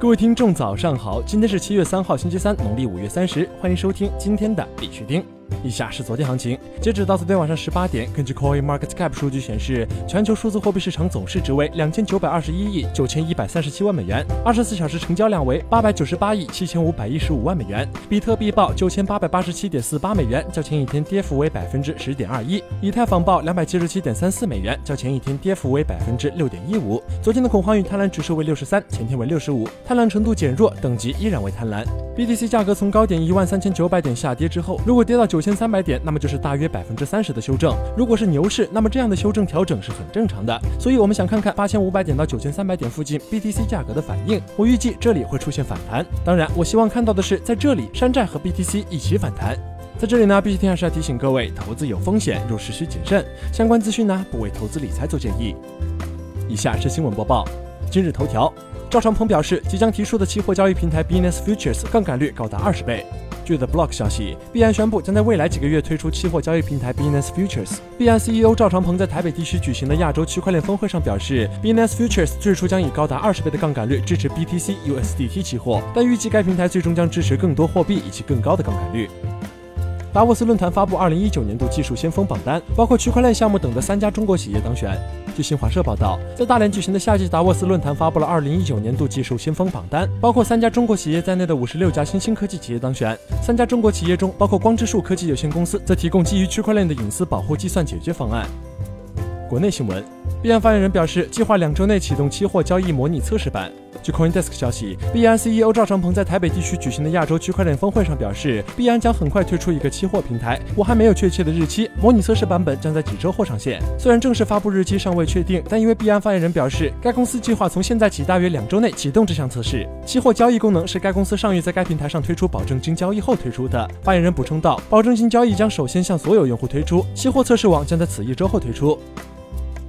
各位听众，早上好！今天是七月三号，星期三，农历五月三十。欢迎收听今天的必须听。以下是昨天行情，截止到昨天晚上十八点，根据 Coin Market Cap 数据显示，全球数字货币市场总市值为两千九百二十一亿九千一百三十七万美元，二十四小时成交量为八百九十八亿七千五百一十五万美元。比特币报九千八百八十七点四八美元，较前一天跌幅为百分之十点二一；以太坊报两百七十七点三四美元，较前一天跌幅为百分之六点一五。昨天的恐慌与贪婪指数为六十三，前天为六十五，贪婪程度减弱，等级依然为贪婪。BTC 价格从高点一万三千九百点下跌之后，如果跌到九九千三百点，那么就是大约百分之三十的修正。如果是牛市，那么这样的修正调整是很正常的。所以，我们想看看八千五百点到九千三百点附近 BTC 价格的反应。我预计这里会出现反弹。当然，我希望看到的是在这里山寨和 BTC 一起反弹。在这里呢，必须听还是要提醒各位，投资有风险，入市需谨慎。相关资讯呢，不为投资理财做建议。以下是新闻播报。今日头条。赵长鹏表示，即将提出的期货交易平台 Binance Futures 杠杆率高达二十倍。据 The Block 消息，币安宣布将在未来几个月推出期货交易平台 Binance Futures。币安 CEO 赵长鹏在台北地区举行的亚洲区块链峰会上表示，Binance Futures 最初将以高达二十倍的杠杆率支持 BTC USDT 期货，但预计该平台最终将支持更多货币以及更高的杠杆率。达沃斯论坛发布二零一九年度技术先锋榜单，包括区块链项目等的三家中国企业当选。据新华社报道，在大连举行的夏季达沃斯论坛发布了二零一九年度技术先锋榜单，包括三家中国企业在内的五十六家新兴科技企业当选。三家中国企业中，包括光之树科技有限公司，则提供基于区块链的隐私保护计算解决方案。国内新闻，币安发言人表示，计划两周内启动期货交易模拟测试版。据 CoinDesk 消息，币安 CEO 赵长鹏在台北地区举行的亚洲区块链峰会上表示，币安将很快推出一个期货平台，我还没有确切的日期，模拟测试版本将在几周后上线。虽然正式发布日期尚未确定，但因为币安发言人表示，该公司计划从现在起大约两周内启动这项测试。期货交易功能是该公司上月在该平台上推出保证金交易后推出的。发言人补充道，保证金交易将首先向所有用户推出，期货测试网将在此一周后推出。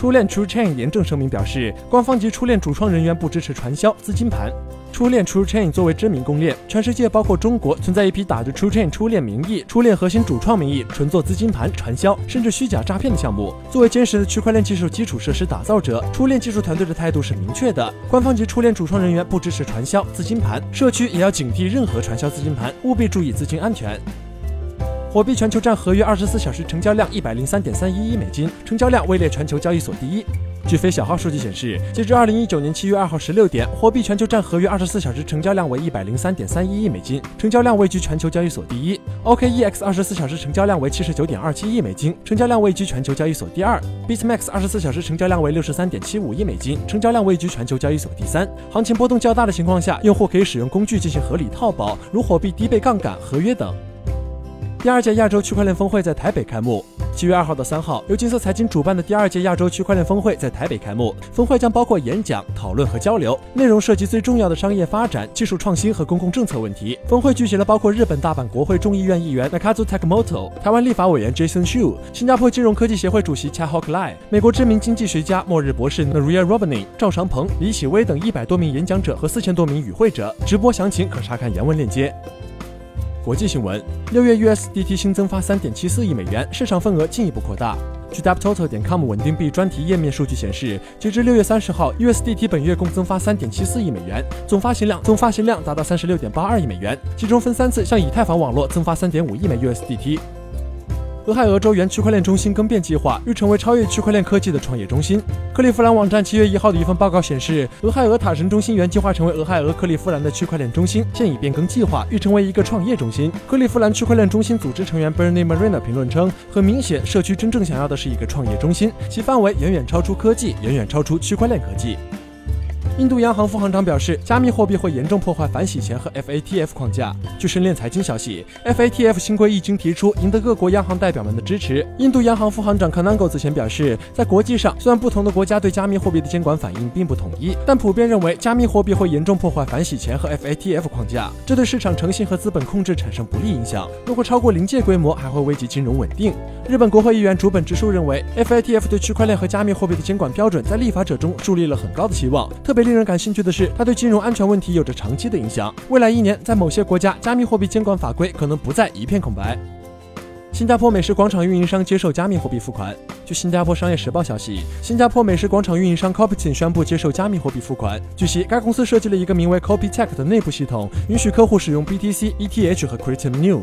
初恋 True Chain 严正声明表示，官方及初恋主创人员不支持传销资金盘。初恋 True Chain 作为知名公链，全世界包括中国存在一批打着 True Chain 初恋名义、初恋核心主创名义，纯做资金盘、传销甚至虚假诈骗的项目。作为坚实的区块链技术基础设施打造者，初恋技术团队的态度是明确的：官方及初恋主创人员不支持传销资金盘，社区也要警惕任何传销资金盘，务必注意资金安全。火币全球站合约二十四小时成交量一百零三点三一亿美金，成交量位列全球交易所第一。据非小号数据显示，截至二零一九年七月二号十六点，火币全球站合约二十四小时成交量为一百零三点三一亿美金，成交量位居全球交易所第一。OKEX 二十四小时成交量为七十九点二七亿美金，成交量位居全球交易所第二。BitMax 二十四小时成交量为六十三点七五亿美金，成交量位居全球交易所第三。行情波动较大的情况下，用户可以使用工具进行合理套保，如火币低倍杠杆合约等。第二届亚洲区块链峰会在台北开幕。七月二号到三号，由金色财经主办的第二届亚洲区块链峰会在台北开幕。峰会将包括演讲、讨论和交流，内容涉及最重要的商业发展、技术创新和公共政策问题。峰会聚集了包括日本大阪国会众议院议员 Nakazu Takamoto、台湾立法委员 Jason Shu、新加坡金融科技协会主席 Chahok Lai、美国知名经济学家末日博士 Naria Robini、赵长鹏、李启威等一百多名演讲者和四千多名与会者。直播详情可查看原文链接。国际新闻：六月 USDT 新增发三点七四亿美元，市场份额进一步扩大。据 DAppTotal 点 com 稳定币专题页面数据显示，截至六月三十号，USDT 本月共增发三点七四亿美元，总发行量总发行量达到三十六点八二亿美元，其中分三次向以太坊网络增发三点五亿枚 USDT。俄亥俄州原区块链中心更变计划欲成为超越区块链科技的创业中心。克利夫兰网站七月一号的一份报告显示，俄亥俄塔什中心原计划成为俄亥俄克利夫兰的区块链中心，现已变更计划，欲成为一个创业中心。克利夫兰区块链中心组织成员 Bernie Marina 评论称，很明显，社区真正想要的是一个创业中心，其范围远远超出科技，远远超出区块链科技。印度央行副行长表示，加密货币会严重破坏反洗钱和 FATF 框架。据深链财经消息，FATF 新规一经提出，赢得各国央行代表们的支持。印度央行副行长 Kanango 此前表示，在国际上，虽然不同的国家对加密货币的监管反应并不统一，但普遍认为加密货币会严重破坏反洗钱和 FATF 框架，这对市场诚信和资本控制产生不利影响。如果超过临界规模，还会危及金融稳定。日本国会议员竹本直树认为，FATF 对区块链和加密货币的监管标准在立法者中树立了很高的期望，特别令人感兴趣的是，它对金融安全问题有着长期的影响。未来一年，在某些国家，加密货币监管法规可能不再一片空白。新加坡美食广场运营商接受加密货币付款。据新加坡商业时报消息，新加坡美食广场运营商 Copitin 宣布接受加密货币付款。据悉，该公司设计了一个名为 Copitech 的内部系统，允许客户使用 BTC、ETH 和 Krypton New。